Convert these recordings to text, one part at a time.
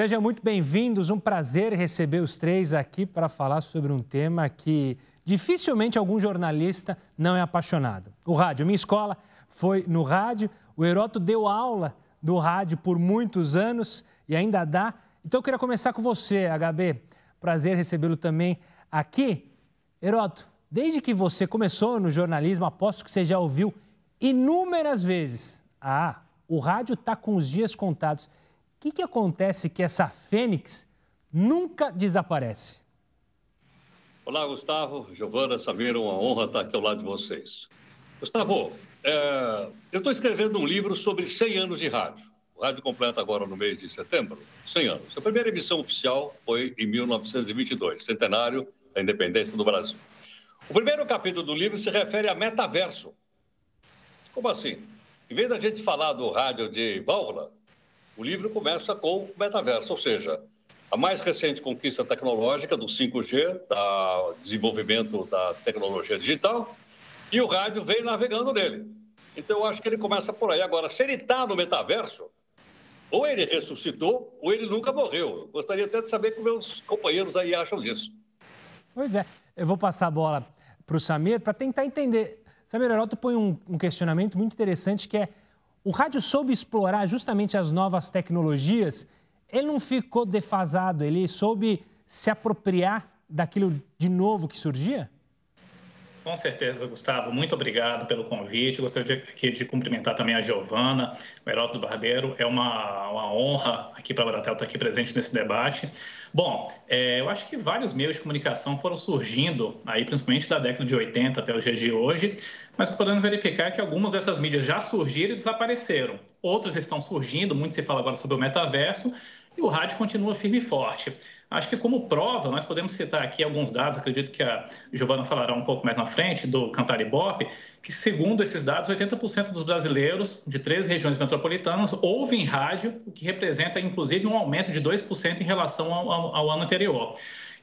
Sejam muito bem-vindos. Um prazer receber os três aqui para falar sobre um tema que dificilmente algum jornalista não é apaixonado. O rádio. Minha escola foi no rádio. O Heroto deu aula do rádio por muitos anos e ainda dá. Então eu queria começar com você, HB. Prazer recebê-lo também aqui. Heroto, desde que você começou no jornalismo, aposto que você já ouviu inúmeras vezes: ah, o rádio está com os dias contados que, que acontece que essa fênix nunca desaparece? Olá, Gustavo, Giovana, Samir, uma honra estar aqui ao lado de vocês. Gustavo, é, eu estou escrevendo um livro sobre 100 anos de rádio. O rádio completa agora no mês de setembro 100 anos. A primeira emissão oficial foi em 1922, centenário da independência do Brasil. O primeiro capítulo do livro se refere a metaverso. Como assim? Em vez da gente falar do rádio de válvula, o livro começa com o metaverso, ou seja, a mais recente conquista tecnológica do 5G, do desenvolvimento da tecnologia digital, e o rádio vem navegando nele. Então, eu acho que ele começa por aí. Agora, se ele está no metaverso, ou ele ressuscitou, ou ele nunca morreu. Eu gostaria até de saber o que meus companheiros aí acham disso. Pois é, eu vou passar a bola para o Samir para tentar entender. Samir Heroto põe um, um questionamento muito interessante que é o rádio soube explorar justamente as novas tecnologias, ele não ficou defasado, ele soube se apropriar daquilo de novo que surgia? Com certeza, Gustavo. Muito obrigado pelo convite. Gostaria aqui de cumprimentar também a Giovana, o Heródoto Barbeiro. É uma, uma honra aqui para a Baratel estar aqui presente nesse debate. Bom, é, eu acho que vários meios de comunicação foram surgindo, aí principalmente da década de 80 até os dias de hoje, mas podemos verificar que algumas dessas mídias já surgiram e desapareceram. Outras estão surgindo, muito se fala agora sobre o metaverso, e o rádio continua firme e forte. Acho que como prova, nós podemos citar aqui alguns dados, acredito que a Giovana falará um pouco mais na frente, do Cantar Ibope, que segundo esses dados, 80% dos brasileiros de três regiões metropolitanas ouvem rádio, o que representa inclusive um aumento de 2% em relação ao, ao, ao ano anterior.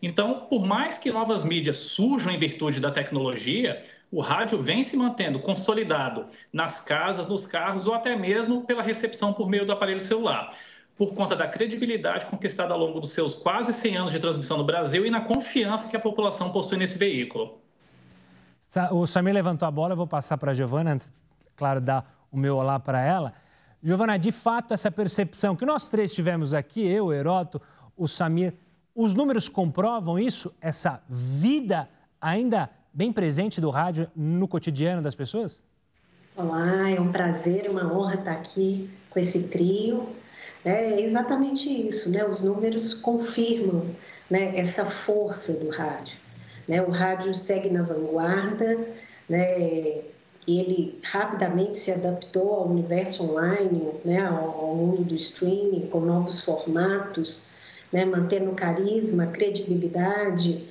Então, por mais que novas mídias surjam em virtude da tecnologia, o rádio vem se mantendo consolidado nas casas, nos carros ou até mesmo pela recepção por meio do aparelho celular por conta da credibilidade conquistada ao longo dos seus quase 100 anos de transmissão no Brasil e na confiança que a população possui nesse veículo. O Samir levantou a bola, eu vou passar para a Giovana, antes, claro, dar o meu olá para ela. Giovana, de fato, essa percepção que nós três tivemos aqui, eu, o Heroto, o Samir, os números comprovam isso, essa vida ainda bem presente do rádio no cotidiano das pessoas? Olá, é um prazer, uma honra estar aqui com esse trio. É exatamente isso, né? Os números confirmam né, essa força do rádio. Né? O rádio segue na vanguarda, né? ele rapidamente se adaptou ao universo online, né? ao, mundo do streaming, com novos formatos, né? mantendo carisma, credibilidade.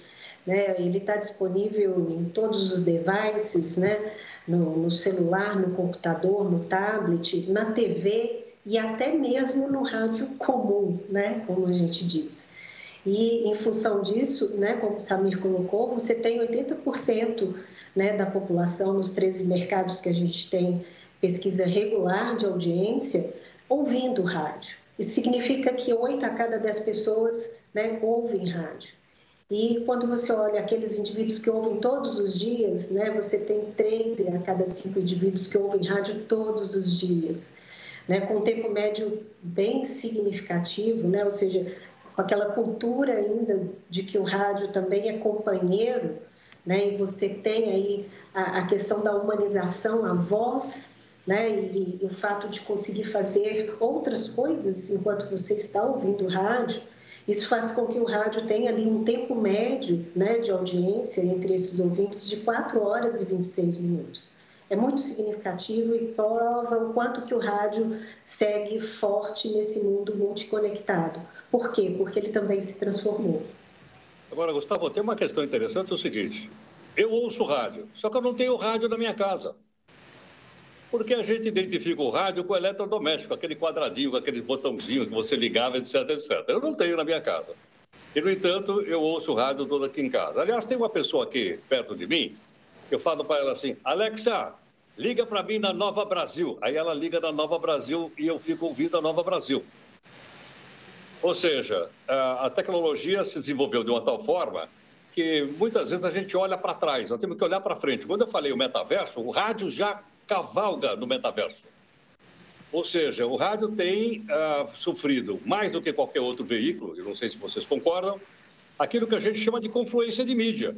Né? Ele está disponível em todos os devices, né? no, no celular, no computador, no tablet, na TV e até mesmo no rádio comum, né, como a gente diz. E em função disso, né, como o Samir colocou, você tem 80% né, da população nos 13 mercados que a gente tem pesquisa regular de audiência ouvindo rádio. Isso significa que 8 a cada 10 pessoas né, ouvem rádio. E quando você olha aqueles indivíduos que ouvem todos os dias, né, você tem 13 a cada 5 indivíduos que ouvem rádio todos os dias né, com um tempo médio bem significativo, né, ou seja, com aquela cultura ainda de que o rádio também é companheiro, né, e você tem aí a, a questão da humanização, a voz, né, e, e o fato de conseguir fazer outras coisas enquanto você está ouvindo o rádio, isso faz com que o rádio tenha ali um tempo médio né, de audiência entre esses ouvintes de 4 horas e 26 minutos é muito significativo e prova o quanto que o rádio segue forte nesse mundo multiconectado. Por quê? Porque ele também se transformou. Agora, Gustavo, tem uma questão interessante, é o seguinte. Eu ouço rádio, só que eu não tenho rádio na minha casa. Porque a gente identifica o rádio com o eletrodoméstico, aquele quadradinho, aquele botãozinho que você ligava, etc, etc. Eu não tenho na minha casa. E, no entanto, eu ouço rádio todo aqui em casa. Aliás, tem uma pessoa aqui perto de mim eu falo para ela assim: Alexa, liga para mim na Nova Brasil. Aí ela liga na Nova Brasil e eu fico ouvindo a Nova Brasil. Ou seja, a tecnologia se desenvolveu de uma tal forma que muitas vezes a gente olha para trás, nós temos que olhar para frente. Quando eu falei o metaverso, o rádio já cavalga no metaverso. Ou seja, o rádio tem uh, sofrido, mais do que qualquer outro veículo, eu não sei se vocês concordam, aquilo que a gente chama de confluência de mídia.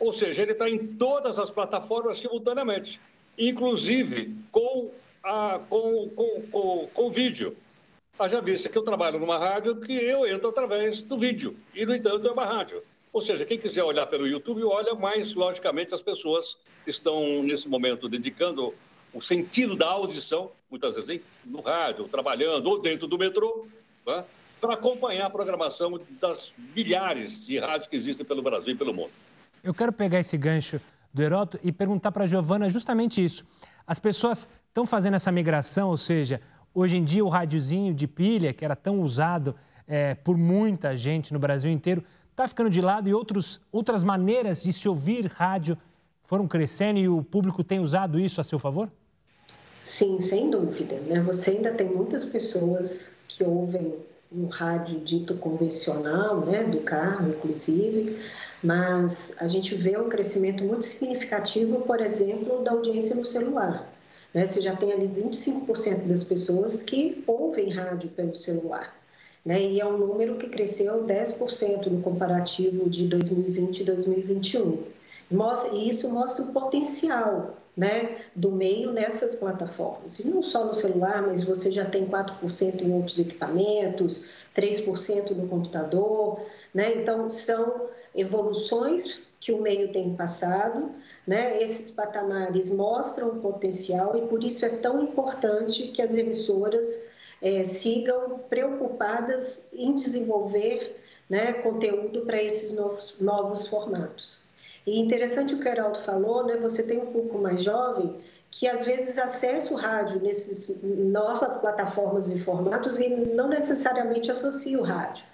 Ou seja, ele está em todas as plataformas simultaneamente, inclusive com, a, com, com, com, com vídeo. Haja vista que eu trabalho numa rádio que eu entro através do vídeo, e, no entanto, é uma rádio. Ou seja, quem quiser olhar pelo YouTube, olha, mas, logicamente, as pessoas estão, nesse momento, dedicando o sentido da audição, muitas vezes no rádio, trabalhando ou dentro do metrô, né, para acompanhar a programação das milhares de rádios que existem pelo Brasil e pelo mundo. Eu quero pegar esse gancho do Heroto e perguntar para a Giovana justamente isso. As pessoas estão fazendo essa migração, ou seja, hoje em dia o rádiozinho de pilha, que era tão usado é, por muita gente no Brasil inteiro, está ficando de lado e outros, outras maneiras de se ouvir rádio foram crescendo e o público tem usado isso a seu favor? Sim, sem dúvida. Né? Você ainda tem muitas pessoas que ouvem um rádio dito convencional, né, do carro, inclusive, mas a gente vê um crescimento muito significativo, por exemplo, da audiência no celular. Né? Você já tem ali 25% das pessoas que ouvem rádio pelo celular né? e é um número que cresceu 10% no comparativo de 2020 e 2021. Mostra, e isso mostra o potencial né, do meio nessas plataformas. E não só no celular, mas você já tem 4% em outros equipamentos, 3% no computador. Né? Então, são evoluções que o meio tem passado, né? Esses patamares mostram o potencial e por isso é tão importante que as emissoras é, sigam preocupadas em desenvolver né, conteúdo para esses novos, novos formatos. E interessante o que o Heraldo falou, né, você tem um pouco mais jovem que às vezes acessa o rádio nesses novas plataformas e formatos e não necessariamente associa o rádio.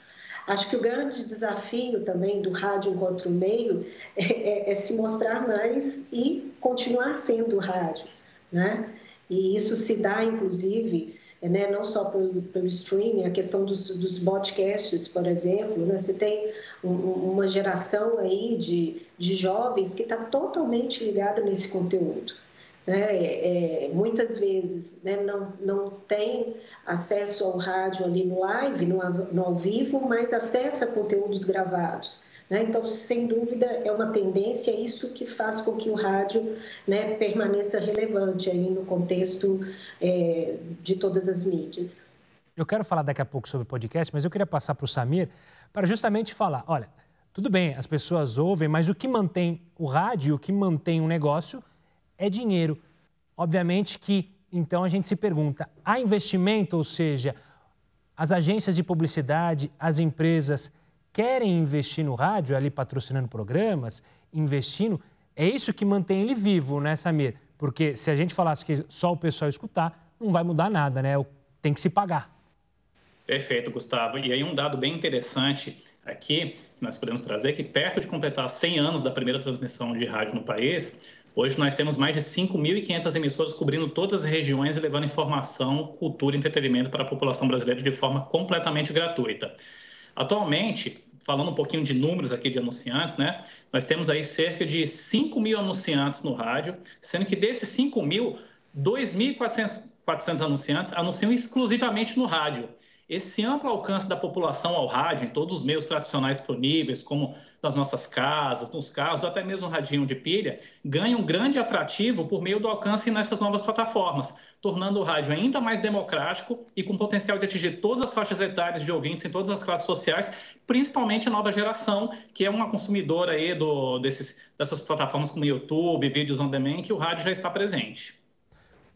Acho que o grande desafio também do rádio enquanto meio é, é, é se mostrar mais e continuar sendo rádio, né? E isso se dá, inclusive, né, não só pelo, pelo streaming, a questão dos, dos podcasts, por exemplo, né, você tem um, uma geração aí de, de jovens que está totalmente ligada nesse conteúdo. Né? É, é, muitas vezes né, não, não tem acesso ao rádio ali no live, no, no ao vivo, mas acessa conteúdos gravados. Né? Então, sem dúvida, é uma tendência, isso que faz com que o rádio né, permaneça relevante aí no contexto é, de todas as mídias. Eu quero falar daqui a pouco sobre podcast, mas eu queria passar para o Samir para justamente falar: olha, tudo bem, as pessoas ouvem, mas o que mantém o rádio, o que mantém o negócio é dinheiro. Obviamente que então a gente se pergunta: há investimento, ou seja, as agências de publicidade, as empresas querem investir no rádio, ali patrocinando programas, investindo, é isso que mantém ele vivo, né, Samir? Porque se a gente falasse que só o pessoal escutar, não vai mudar nada, né? Tem que se pagar. Perfeito, Gustavo. E aí um dado bem interessante aqui, que nós podemos trazer, que perto de completar 100 anos da primeira transmissão de rádio no país, hoje nós temos mais de 5.500 emissoras cobrindo todas as regiões e levando informação, cultura e entretenimento para a população brasileira de forma completamente gratuita. Atualmente, falando um pouquinho de números aqui de anunciantes, né? Nós temos aí cerca de 5 mil anunciantes no rádio, sendo que desses 5 mil, 2.400 anunciantes anunciam exclusivamente no rádio. Esse amplo alcance da população ao rádio, em todos os meios tradicionais disponíveis, como nas nossas casas, nos carros, até mesmo no radinho de pilha, ganha um grande atrativo por meio do alcance nessas novas plataformas, tornando o rádio ainda mais democrático e com potencial de atingir todas as faixas etárias de ouvintes em todas as classes sociais, principalmente a nova geração, que é uma consumidora aí do, desses, dessas plataformas como YouTube, vídeos on demand, que o rádio já está presente.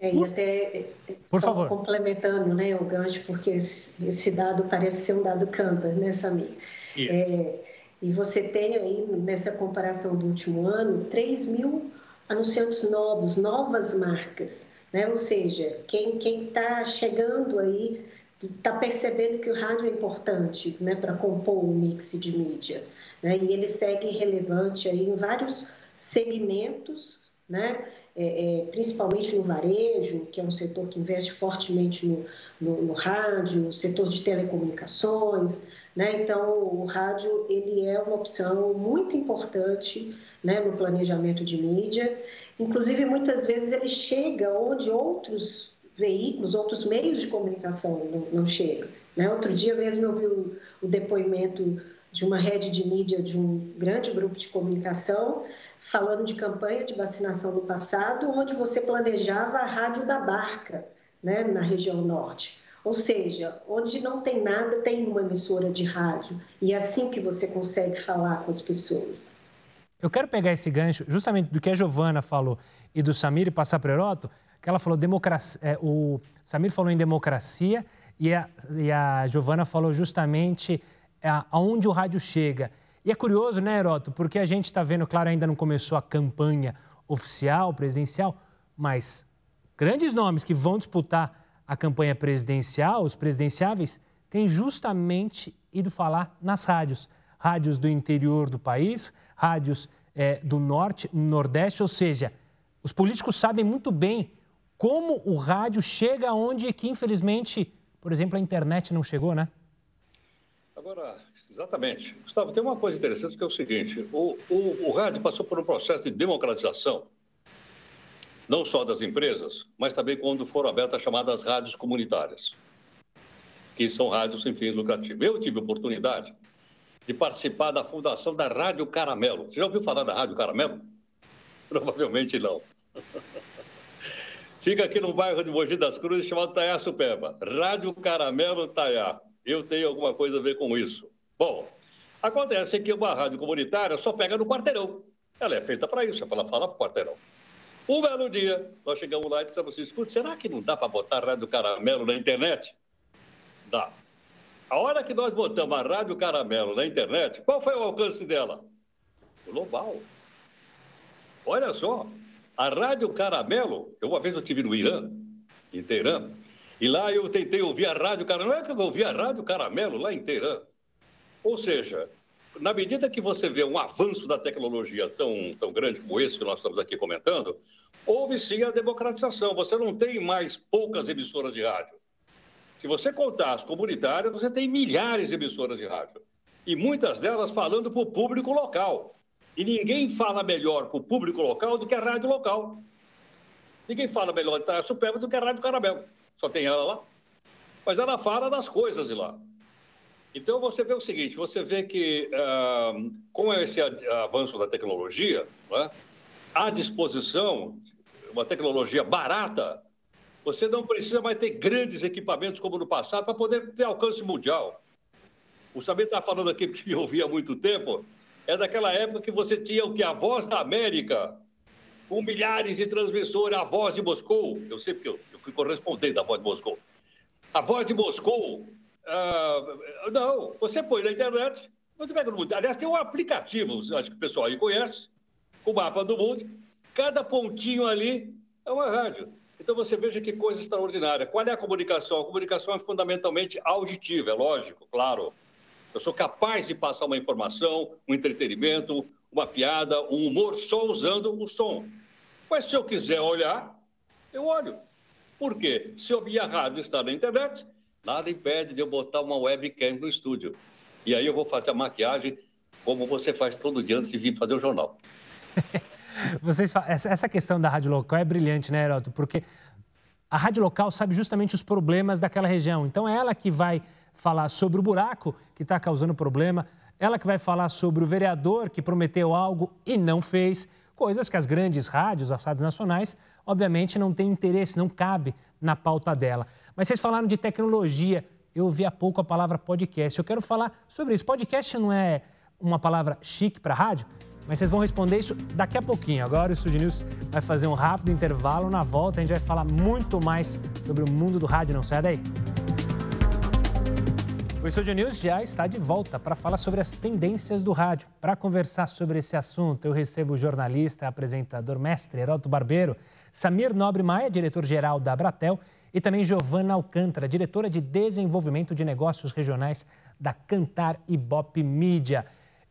É, e até Por favor. complementando né, o gancho, porque esse, esse, dado parece ser um dado Cantor, né, Samir? Isso. É, e você tem aí, nessa comparação do último ano, 3 mil anunciantes novos, novas marcas. Né? Ou seja, quem está chegando aí está percebendo que o rádio é importante né, para compor o mix de mídia. Né? E ele segue relevante aí em vários segmentos né? É, é, principalmente no varejo, que é um setor que investe fortemente no, no, no rádio, no setor de telecomunicações, né? Então, o rádio ele é uma opção muito importante né, no planejamento de mídia. Inclusive, muitas vezes ele chega onde outros veículos, outros meios de comunicação não, não chegam. Né? Outro dia mesmo eu vi o, o depoimento de uma rede de mídia de um grande grupo de comunicação falando de campanha de vacinação no passado, onde você planejava a rádio da barca, né, na região norte. Ou seja, onde não tem nada, tem uma emissora de rádio. E é assim que você consegue falar com as pessoas. Eu quero pegar esse gancho justamente do que a Giovana falou e do Samir e passar para o Heroto, que ela falou democracia, é, o Samir falou em democracia e a, e a Giovana falou justamente aonde o rádio chega. E é curioso, né, Heroto, porque a gente está vendo, claro, ainda não começou a campanha oficial, presidencial, mas grandes nomes que vão disputar a campanha presidencial, os presidenciáveis, têm justamente ido falar nas rádios. Rádios do interior do país, rádios é, do norte, nordeste, ou seja, os políticos sabem muito bem como o rádio chega onde que, infelizmente, por exemplo, a internet não chegou, né? Agora, exatamente. Gustavo, tem uma coisa interessante que é o seguinte: o, o, o rádio passou por um processo de democratização não só das empresas, mas também quando foram abertas as chamadas rádios comunitárias, que são rádios sem fins lucrativos. Eu tive oportunidade de participar da fundação da Rádio Caramelo. Você já ouviu falar da Rádio Caramelo? Provavelmente não. Fica aqui no bairro de Mogi das Cruzes, chamado Taiá Supeba. Rádio Caramelo Taiá. Eu tenho alguma coisa a ver com isso. Bom, acontece que uma rádio comunitária só pega no quarteirão. Ela é feita para isso, é para ela falar para o quarteirão. Um belo dia, nós chegamos lá e dissemos assim: escuta, será que não dá para botar a Rádio Caramelo na internet? Dá. A hora que nós botamos a Rádio Caramelo na internet, qual foi o alcance dela? Global. Olha só, a Rádio Caramelo, eu, uma vez eu estive no Irã, em Teherã, e lá eu tentei ouvir a Rádio Caramelo, não é que eu ouvi a Rádio Caramelo lá Teherã. Ou seja, na medida que você vê um avanço da tecnologia tão, tão grande como esse que nós estamos aqui comentando, houve sim a democratização. Você não tem mais poucas emissoras de rádio. Se você contar as comunitárias, você tem milhares de emissoras de rádio. E muitas delas falando para o público local. E ninguém fala melhor para o público local do que a rádio local. Ninguém fala melhor de Taia Superba do que a Rádio Caramelo. Só tem ela lá. Mas ela fala das coisas de lá. Então, você vê o seguinte: você vê que, uh, com esse avanço da tecnologia, né, à disposição, uma tecnologia barata, você não precisa mais ter grandes equipamentos como no passado para poder ter alcance mundial. O Samir está falando aqui que me ouvia há muito tempo, é daquela época que você tinha o que? A Voz da América, com milhares de transmissores, a Voz de Moscou. Eu sei porque eu, eu fui correspondente da Voz de Moscou. A Voz de Moscou Uh, não, você põe na internet, você pega no mundo. Aliás, tem um aplicativo, acho que o pessoal aí conhece, com o mapa do mundo. Cada pontinho ali é uma rádio. Então você veja que coisa extraordinária. Qual é a comunicação? A comunicação é fundamentalmente auditiva, é lógico, claro. Eu sou capaz de passar uma informação, um entretenimento, uma piada, um humor só usando o som. Mas se eu quiser olhar, eu olho. Por quê? Se eu minha rádio está na internet, Nada impede de eu botar uma webcam no estúdio. E aí eu vou fazer a maquiagem como você faz todo dia antes de vir fazer o jornal. Vocês, essa questão da rádio local é brilhante, né, Heroto? Porque a rádio local sabe justamente os problemas daquela região. Então é ela que vai falar sobre o buraco que está causando problema, ela que vai falar sobre o vereador que prometeu algo e não fez, coisas que as grandes rádios, as rádios nacionais, obviamente não têm interesse, não cabe na pauta dela. Mas vocês falaram de tecnologia. Eu ouvi há pouco a palavra podcast. Eu quero falar sobre isso. Podcast não é uma palavra chique para rádio? Mas vocês vão responder isso daqui a pouquinho. Agora o Studio News vai fazer um rápido intervalo. Na volta a gente vai falar muito mais sobre o mundo do rádio. Não sai daí. O Studio News já está de volta para falar sobre as tendências do rádio. Para conversar sobre esse assunto, eu recebo o jornalista, apresentador, mestre Heroto Barbeiro, Samir Nobre Maia, diretor-geral da Abratel, e também Giovana Alcântara, diretora de Desenvolvimento de Negócios Regionais da Cantar Ibope Mídia.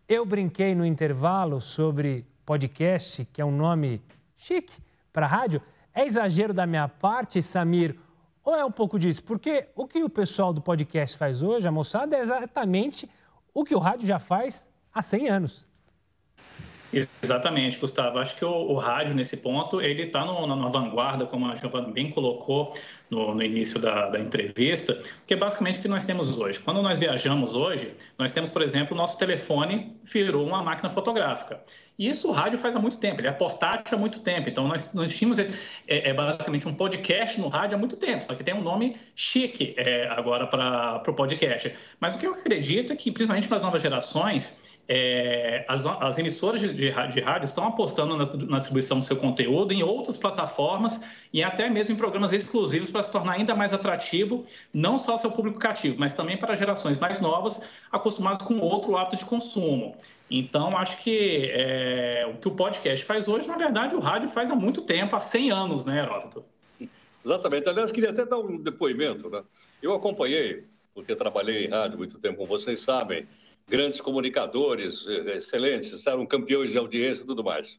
Eu brinquei no intervalo sobre podcast, que é um nome chique para rádio. É exagero da minha parte, Samir, ou é um pouco disso? Porque o que o pessoal do podcast faz hoje, a moçada, é exatamente o que o rádio já faz há 100 anos. Exatamente, Gustavo. Acho que o, o rádio, nesse ponto, ele está na vanguarda, como a Giovana bem colocou no, no início da, da, entrevista, que é basicamente o que nós temos hoje. Quando nós viajamos hoje, nós temos, por exemplo, o nosso telefone virou uma máquina fotográfica. E isso o rádio faz há muito tempo, ele é portátil há muito tempo. Então, nós, nós tínhamos é, é, basicamente um podcast no rádio há muito tempo, só que tem um nome chique é, agora para o podcast. Mas o que eu acredito é que, principalmente para as novas gerações, é, as, as, emissoras de, de, de, rádio estão apostando na, na, distribuição do seu conteúdo em outras plataformas e até mesmo em programas exclusivos para se tornar ainda mais atrativo, não só seu público cativo, mas também para gerações mais novas acostumadas com outro hábito de consumo. Então, acho que é, o que o podcast faz hoje, na verdade, o rádio faz há muito tempo, há 100 anos, né, Heródoto? Exatamente. Aliás, queria até dar um depoimento. Né? Eu acompanhei, porque trabalhei em rádio muito tempo, como vocês sabem, grandes comunicadores, eh, excelentes, eram campeões de audiência e tudo mais.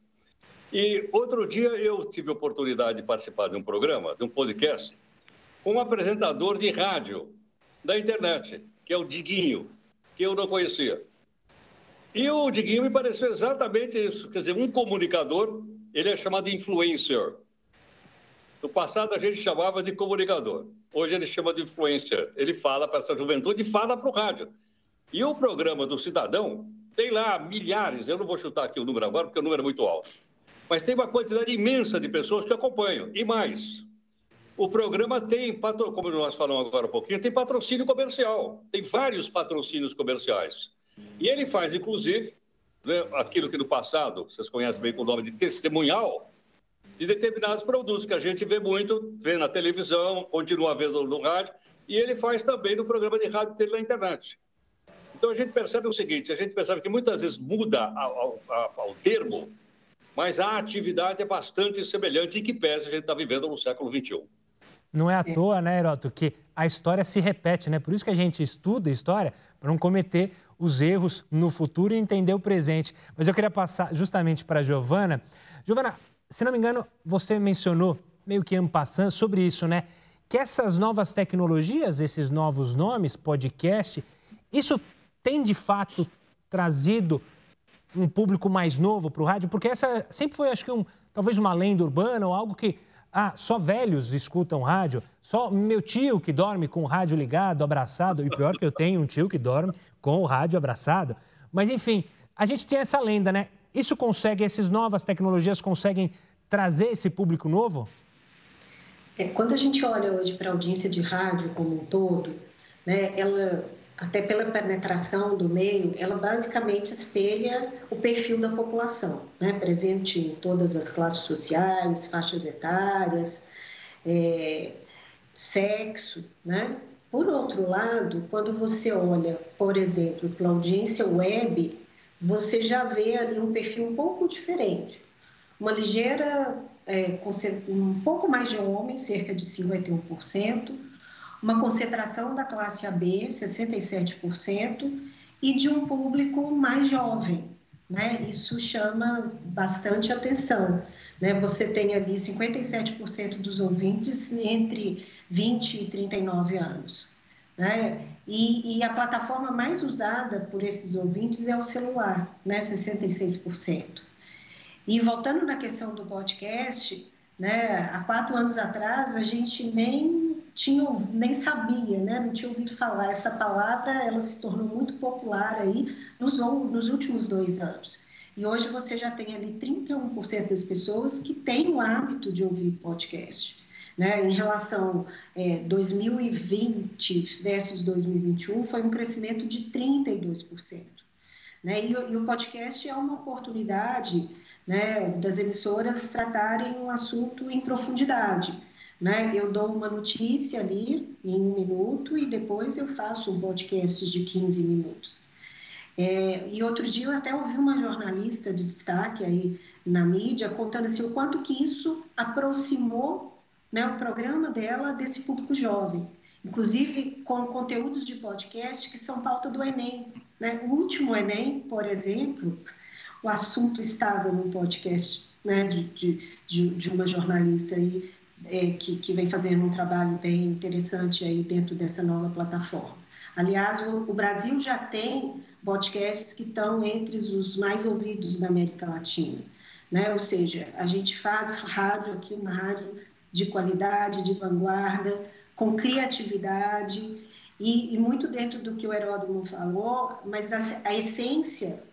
E outro dia eu tive a oportunidade de participar de um programa, de um podcast, com um apresentador de rádio da internet, que é o Diguinho, que eu não conhecia. E o Diguinho me pareceu exatamente isso. Quer dizer, um comunicador, ele é chamado influencer. No passado a gente chamava de comunicador. Hoje ele chama de influencer. Ele fala para essa juventude e fala para o rádio. E o programa do Cidadão tem lá milhares, eu não vou chutar aqui o número agora, porque o número é muito alto, mas tem uma quantidade imensa de pessoas que acompanham. E mais, o programa tem, como nós falamos agora um pouquinho, tem patrocínio comercial, tem vários patrocínios comerciais. E ele faz, inclusive, né, aquilo que no passado vocês conhecem bem com o nome de testemunhal, de determinados produtos que a gente vê muito, vê na televisão, continua vendo no rádio, e ele faz também no programa de rádio dele na internet. Então a gente percebe o seguinte: a gente percebe que muitas vezes muda ao termo, mas a atividade é bastante semelhante e que pese a gente está vivendo no século XXI. Não é à toa, né, Heroto, que a história se repete, né? Por isso que a gente estuda história, para não cometer os erros no futuro e entender o presente. Mas eu queria passar justamente para a Giovana. Giovana, se não me engano, você mencionou, meio que passando sobre isso, né? Que essas novas tecnologias, esses novos nomes, podcast, isso tem de fato trazido um público mais novo para o rádio? Porque essa sempre foi, acho que, um, talvez uma lenda urbana ou algo que ah, só velhos escutam rádio, só meu tio que dorme com o rádio ligado, abraçado, e pior que eu tenho um tio que dorme com o rádio abraçado. Mas enfim, a gente tem essa lenda, né? Isso consegue, essas novas tecnologias conseguem trazer esse público novo? É, quando a gente olha hoje para a audiência de rádio como um todo, né, ela até pela penetração do meio, ela basicamente espelha o perfil da população, né? presente em todas as classes sociais, faixas etárias, é, sexo. Né? Por outro lado, quando você olha, por exemplo, para a audiência web, você já vê ali um perfil um pouco diferente. Uma ligeira, é, um pouco mais de homens, cerca de 51%, uma concentração da classe AB, 67%, e de um público mais jovem. Né? Isso chama bastante atenção. Né? Você tem ali 57% dos ouvintes entre 20 e 39 anos. Né? E, e, a plataforma mais usada por esses ouvintes é o celular, né? 66%. E voltando na questão do podcast, né? há quatro anos atrás a gente nem tinha, nem sabia, né? não tinha ouvido falar. Essa palavra ela se tornou muito popular aí nos, nos últimos dois anos. E hoje você já tem ali 31% das pessoas que têm o hábito de ouvir podcast. Né? Em relação é, 2020 versus 2021, foi um crescimento de 32%. Né? E, e o podcast é uma oportunidade né, das emissoras tratarem um assunto em profundidade né? Eu dou uma notícia ali em um minuto e depois eu faço um podcast de 15 minutos. É, e outro dia eu até ouvi uma jornalista de destaque aí na mídia contando assim, o quanto que isso aproximou né, o programa dela desse público jovem. Inclusive com conteúdos de podcast que são pauta do Enem. Né? O último Enem, por exemplo, o assunto estava no podcast né, de, de, de uma jornalista aí, é, que, que vem fazendo um trabalho bem interessante aí dentro dessa nova plataforma. Aliás, o, o Brasil já tem podcasts que estão entre os mais ouvidos da América Latina, né? Ou seja, a gente faz rádio aqui, uma rádio de qualidade, de vanguarda, com criatividade e, e muito dentro do que o Heródoto falou, mas a, a essência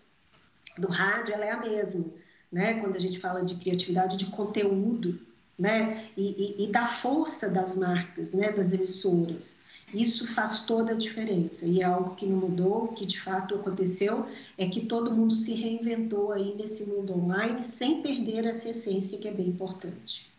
do rádio ela é a mesma, né? Quando a gente fala de criatividade, de conteúdo, né? E, e, e da força das marcas, né? Das emissoras. Isso faz toda a diferença e é algo que não mudou, que de fato aconteceu é que todo mundo se reinventou aí nesse mundo online sem perder essa essência que é bem importante.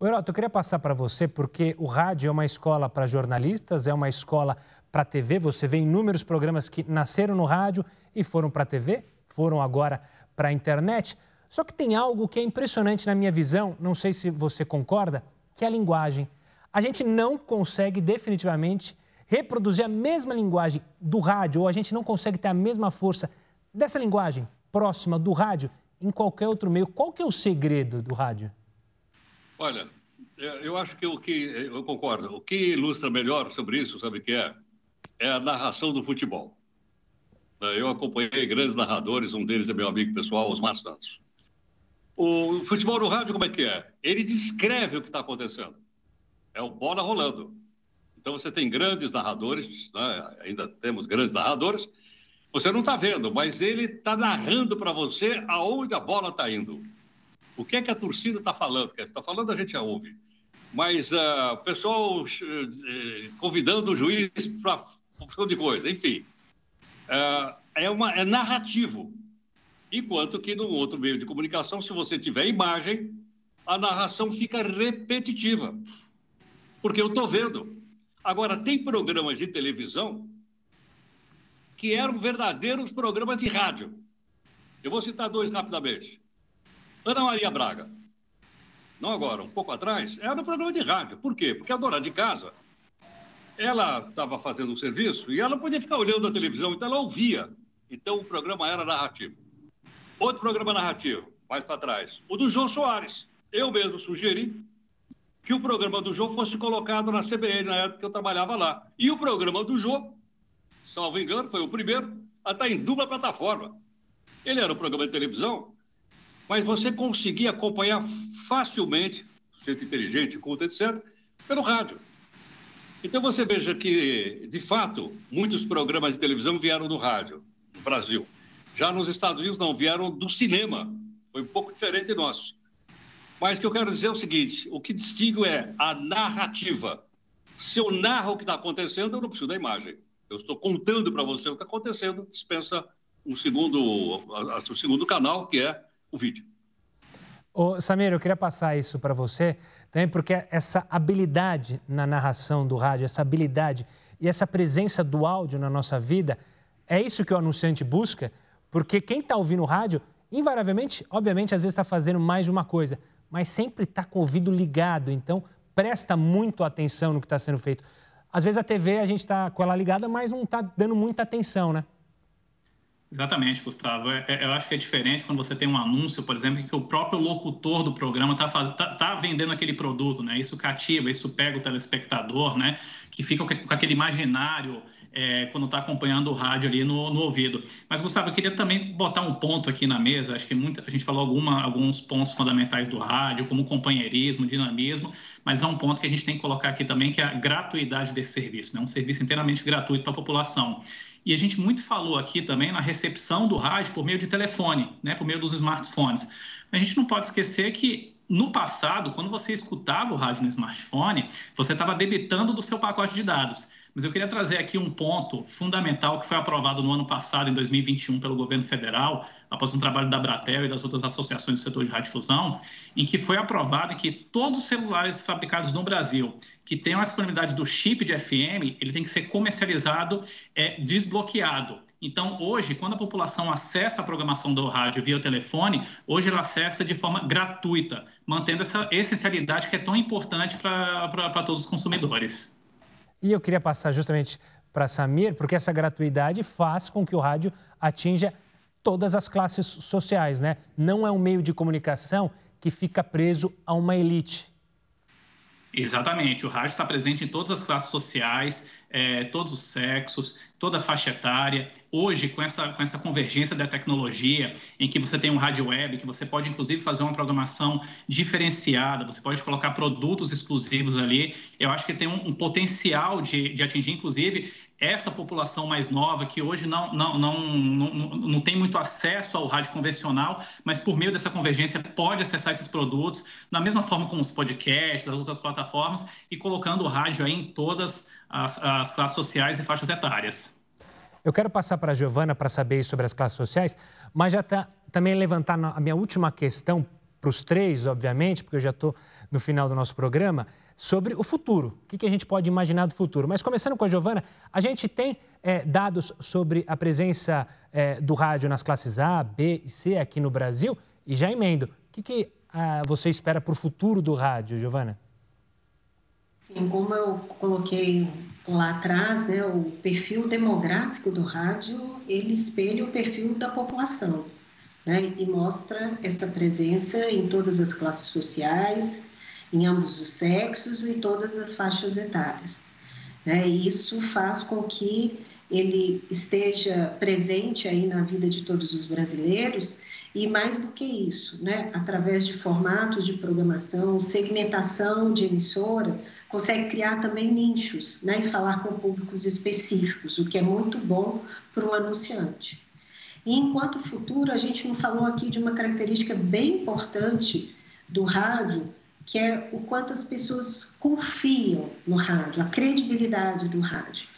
Heroto, eu queria passar para você porque o rádio é uma escola para jornalistas, é uma escola para TV. Você vê inúmeros programas que nasceram no rádio e foram para a TV, foram agora para a internet. Só que tem algo que é impressionante na minha visão, não sei se você concorda, que é a linguagem. A gente não consegue definitivamente reproduzir a mesma linguagem do rádio, ou a gente não consegue ter a mesma força dessa linguagem próxima do rádio em qualquer outro meio. Qual que é o segredo do rádio? Olha, é, eu acho que o que eu concordo. O que ilustra melhor sobre isso, sabe o que é? É a narração do futebol. Eu acompanhei grandes narradores, um deles é meu amigo pessoal, Osmar Santos. O futebol no rádio, como é que é? Ele descreve o que está acontecendo. É o bola rolando. Então você tem grandes narradores, né? ainda temos grandes narradores. Você não está vendo, mas ele está narrando para você aonde a bola está indo. O que é que a torcida está falando? O que está falando a gente já ouve. Mas uh, o pessoal uh, convidando o juiz para um de coisa, enfim. Uh, é, uma, é narrativo. Enquanto que no outro meio de comunicação, se você tiver imagem, a narração fica repetitiva. Porque eu estou vendo. Agora, tem programas de televisão que eram verdadeiros programas de rádio. Eu vou citar dois rapidamente. Ana Maria Braga. Não agora, um pouco atrás, era um programa de rádio. Por quê? Porque a dona de casa, ela estava fazendo um serviço e ela podia ficar olhando a televisão, então ela ouvia. Então o programa era narrativo. Outro programa narrativo, mais para trás, o do João Soares. Eu mesmo sugeri que o programa do João fosse colocado na CBN, na época que eu trabalhava lá. E o programa do João, salvo engano, foi o primeiro a estar em dupla plataforma. Ele era um programa de televisão, mas você conseguia acompanhar facilmente, sendo inteligente, culto, etc., pelo rádio. Então você veja que, de fato, muitos programas de televisão vieram do rádio, no Brasil. Já nos Estados Unidos não, vieram do cinema. Foi um pouco diferente nosso. Mas o que eu quero dizer é o seguinte: o que distingue é a narrativa. Se eu narro o que está acontecendo, eu não preciso da imagem. Eu estou contando para você o que está acontecendo, dispensa um segundo, o segundo canal, que é o vídeo. Ô, Samir, eu queria passar isso para você também, porque essa habilidade na narração do rádio, essa habilidade e essa presença do áudio na nossa vida, é isso que o anunciante busca porque quem está ouvindo rádio, invariavelmente, obviamente, às vezes está fazendo mais de uma coisa, mas sempre está com o ouvido ligado. Então, presta muito atenção no que está sendo feito. Às vezes a TV a gente está com ela ligada, mas não está dando muita atenção, né? Exatamente, Gustavo. É, é, eu acho que é diferente quando você tem um anúncio, por exemplo, que o próprio locutor do programa está tá, tá vendendo aquele produto, né? Isso cativa, isso pega o telespectador, né? Que fica com aquele imaginário é, quando está acompanhando o rádio ali no, no, ouvido. Mas, Gustavo, eu queria também botar um ponto aqui na mesa. Acho que muita, a gente falou alguma, alguns pontos fundamentais do rádio, como companheirismo, dinamismo, mas há um ponto que a gente tem que colocar aqui também, que é a gratuidade desse serviço, né? um serviço inteiramente gratuito para a população. E a gente muito falou aqui também na recepção do rádio por meio de telefone, né, por meio dos smartphones. A gente não pode esquecer que no passado, quando você escutava o rádio no smartphone, você estava debitando do seu pacote de dados. Mas eu queria trazer aqui um ponto fundamental que foi aprovado no ano passado, em 2021, pelo governo federal, após um trabalho da Bratel e das outras associações do setor de radiodifusão, em que foi aprovado que todos os celulares fabricados no Brasil que tenham a disponibilidade do chip de FM, ele tem que ser comercializado é, desbloqueado. Então, hoje, quando a população acessa a programação do rádio via telefone, hoje ela acessa de forma gratuita, mantendo essa essencialidade que é tão importante para todos os consumidores. E eu queria passar justamente para Samir, porque essa gratuidade faz com que o rádio atinja todas as classes sociais, né? Não é um meio de comunicação que fica preso a uma elite. Exatamente, o rádio está presente em todas as classes sociais, é, todos os sexos, toda a faixa etária. Hoje, com essa, com essa convergência da tecnologia, em que você tem um rádio web, que você pode inclusive fazer uma programação diferenciada, você pode colocar produtos exclusivos ali, eu acho que tem um, um potencial de, de atingir, inclusive, essa população mais nova que hoje não, não, não, não, não tem muito acesso ao rádio convencional, mas por meio dessa convergência pode acessar esses produtos, da mesma forma como os podcasts, as outras plataformas, e colocando o rádio aí em todas as, as classes sociais e faixas etárias. Eu quero passar para a Giovana para saber sobre as classes sociais, mas já tá, também levantar a minha última questão para os três, obviamente, porque eu já estou no final do nosso programa sobre o futuro. O que, a gente pode imaginar do futuro? Mas começando com a Giovana, a gente tem é, dados sobre a presença é, do rádio nas classes A, B e C aqui no Brasil. E já emendo, o que, que ah, você espera para o futuro do rádio, Giovana? Sim, como eu coloquei lá atrás, né, o perfil demográfico do rádio, ele espelha o perfil da população. Né, e mostra essa presença em todas as classes sociais, em ambos os sexos e todas as faixas etárias. Né? E isso faz com que ele esteja presente aí na vida de todos os brasileiros e mais do que isso, né, através de formatos de programação, segmentação de emissora, consegue criar também nichos, né, e falar com públicos específicos, o que é muito bom para o anunciante. E enquanto futuro, a gente não falou aqui de uma característica bem importante do rádio, que é o quanto as pessoas confiam no rádio, a credibilidade do rádio.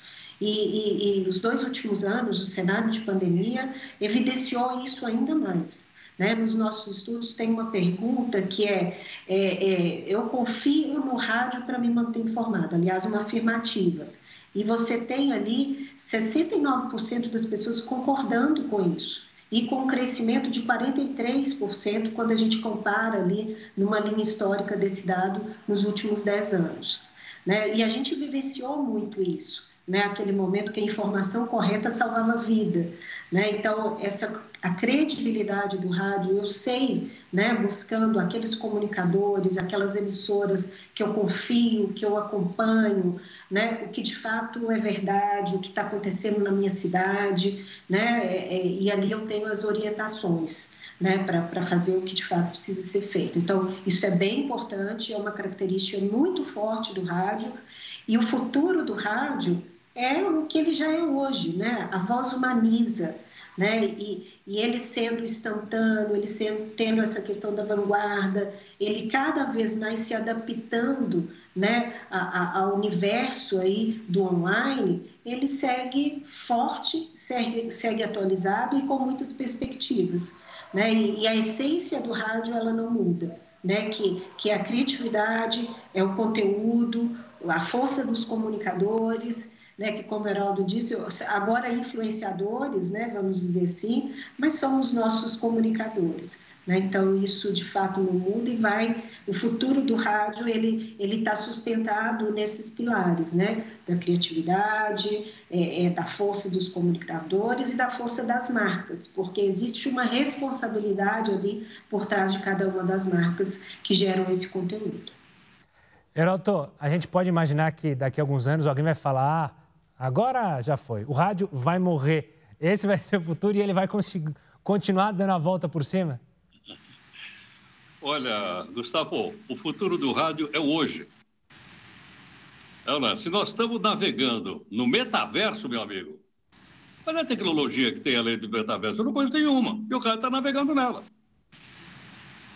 E, e, e, os dois últimos anos, o cenário de pandemia evidenciou isso ainda mais. Né? Nos nossos estudos tem uma pergunta que é, é, é eu confio no rádio para me manter informada, aliás, uma afirmativa. E você tem ali 69% das pessoas concordando com isso e com um crescimento de 43% quando a gente compara ali numa linha histórica desse dado nos últimos 10 anos. Né? E a gente vivenciou muito isso né, aquele momento que a informação correta salvava vida, né? Então essa a credibilidade do rádio, eu sei, né, buscando aqueles comunicadores, aquelas emissoras que eu confio, que eu acompanho, né, o que de fato é verdade, o que está acontecendo na minha cidade, né, é, é, e ali eu tenho as orientações. Né, para fazer o que de fato precisa ser feito. Então, isso é bem importante, é uma característica muito forte do rádio, e o futuro do rádio é o que ele já é hoje, né? A voz humaniza, né? E, e ele sendo instantâneo, ele sendo, tendo essa questão da vanguarda, ele cada vez mais se adaptando, né? A, a, ao universo aí do online, ele segue forte, segue, segue atualizado e com muitas perspectivas, né? E, e a essência do rádio ela não muda. Né, que, que a criatividade é o conteúdo, a força dos comunicadores, né, que como o Heraldo disse, agora influenciadores, né, vamos dizer assim, mas somos nossos comunicadores. Né? Então isso de fato no mundo e vai o futuro do rádio ele está sustentado nesses pilares, né, da criatividade, é, é, da força dos comunicadores e da força das marcas, porque existe uma responsabilidade ali por trás de cada uma das marcas que geram esse conteúdo. Heraldo, a gente pode imaginar que daqui a alguns anos alguém vai falar ah, Agora já foi. O rádio vai morrer. Esse vai ser o futuro e ele vai continuar dando a volta por cima? Olha, Gustavo, o futuro do rádio é hoje. É, se nós estamos navegando no metaverso, meu amigo, qual é a tecnologia que tem além do metaverso? Eu não conheço nenhuma. E o cara está navegando nela.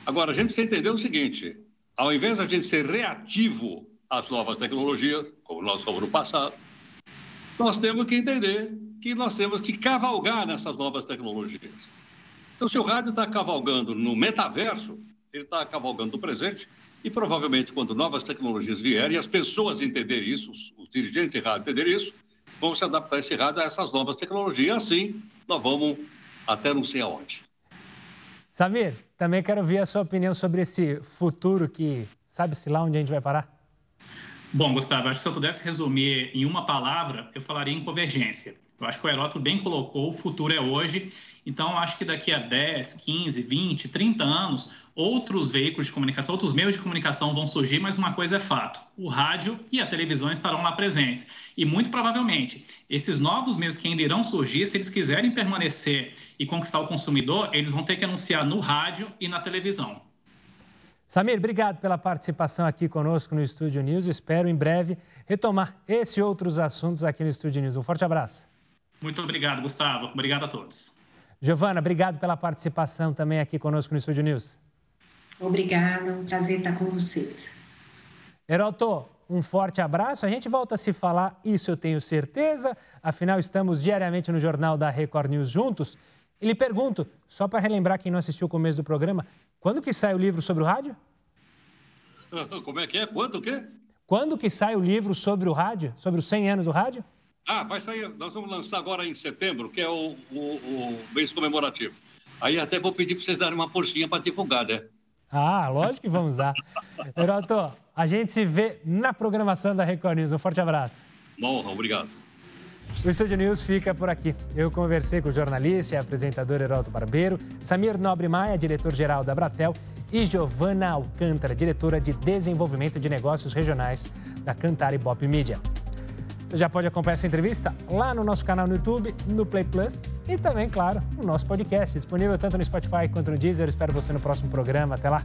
Agora, a gente precisa entender o seguinte: ao invés de a gente ser reativo às novas tecnologias, como nós fomos no passado, nós temos que entender que nós temos que cavalgar nessas novas tecnologias. Então, se o rádio está cavalgando no metaverso, ele está cavalgando no presente, e provavelmente quando novas tecnologias vierem e as pessoas entenderem isso, os, os dirigentes de rádio entenderem isso, vão se adaptar esse rádio a essas novas tecnologias. Assim, nós vamos até não sei aonde. Samir, também quero ouvir a sua opinião sobre esse futuro que sabe-se lá onde a gente vai parar? Bom, Gustavo, acho que se eu pudesse resumir em uma palavra, eu falaria em convergência. Eu acho que o Heródoto bem colocou, o futuro é hoje. Então, acho que daqui a 10, 15, 20, 30 anos, outros veículos de comunicação, outros meios de comunicação vão surgir, mas uma coisa é fato: o rádio e a televisão estarão lá presentes. E muito provavelmente, esses novos meios que ainda irão surgir, se eles quiserem permanecer e conquistar o consumidor, eles vão ter que anunciar no rádio e na televisão. Samir, obrigado pela participação aqui conosco no Estúdio News. Espero em breve retomar esse e outros assuntos aqui no Estúdio News. Um forte abraço. Muito obrigado, Gustavo. Obrigado a todos. Giovana, obrigado pela participação também aqui conosco no Estúdio News. Obrigada, um prazer estar com vocês. Heroto, um forte abraço. A gente volta a se falar, isso eu tenho certeza. Afinal, estamos diariamente no Jornal da Record News juntos. E lhe pergunto, só para relembrar quem não assistiu o começo do programa, quando que sai o livro sobre o rádio? Como é que é? Quando o quê? Quando que sai o livro sobre o rádio, sobre os 100 anos do rádio? Ah, vai sair. Nós vamos lançar agora em setembro, que é o, o, o mês comemorativo. Aí até vou pedir para vocês darem uma forcinha para divulgar, né? Ah, lógico que vamos dar. Heroto, a gente se vê na programação da Record News. Um forte abraço. Uma honra, obrigado. O Estúdio News fica por aqui. Eu conversei com o jornalista e apresentador Heroto Barbeiro, Samir Nobre Maia, diretor-geral da Bratel, e Giovana Alcântara, diretora de Desenvolvimento de Negócios Regionais da Cantar e Bop Media. Você já pode acompanhar essa entrevista lá no nosso canal no YouTube, no Play Plus e também, claro, no nosso podcast, disponível tanto no Spotify quanto no Deezer. Espero você no próximo programa. Até lá!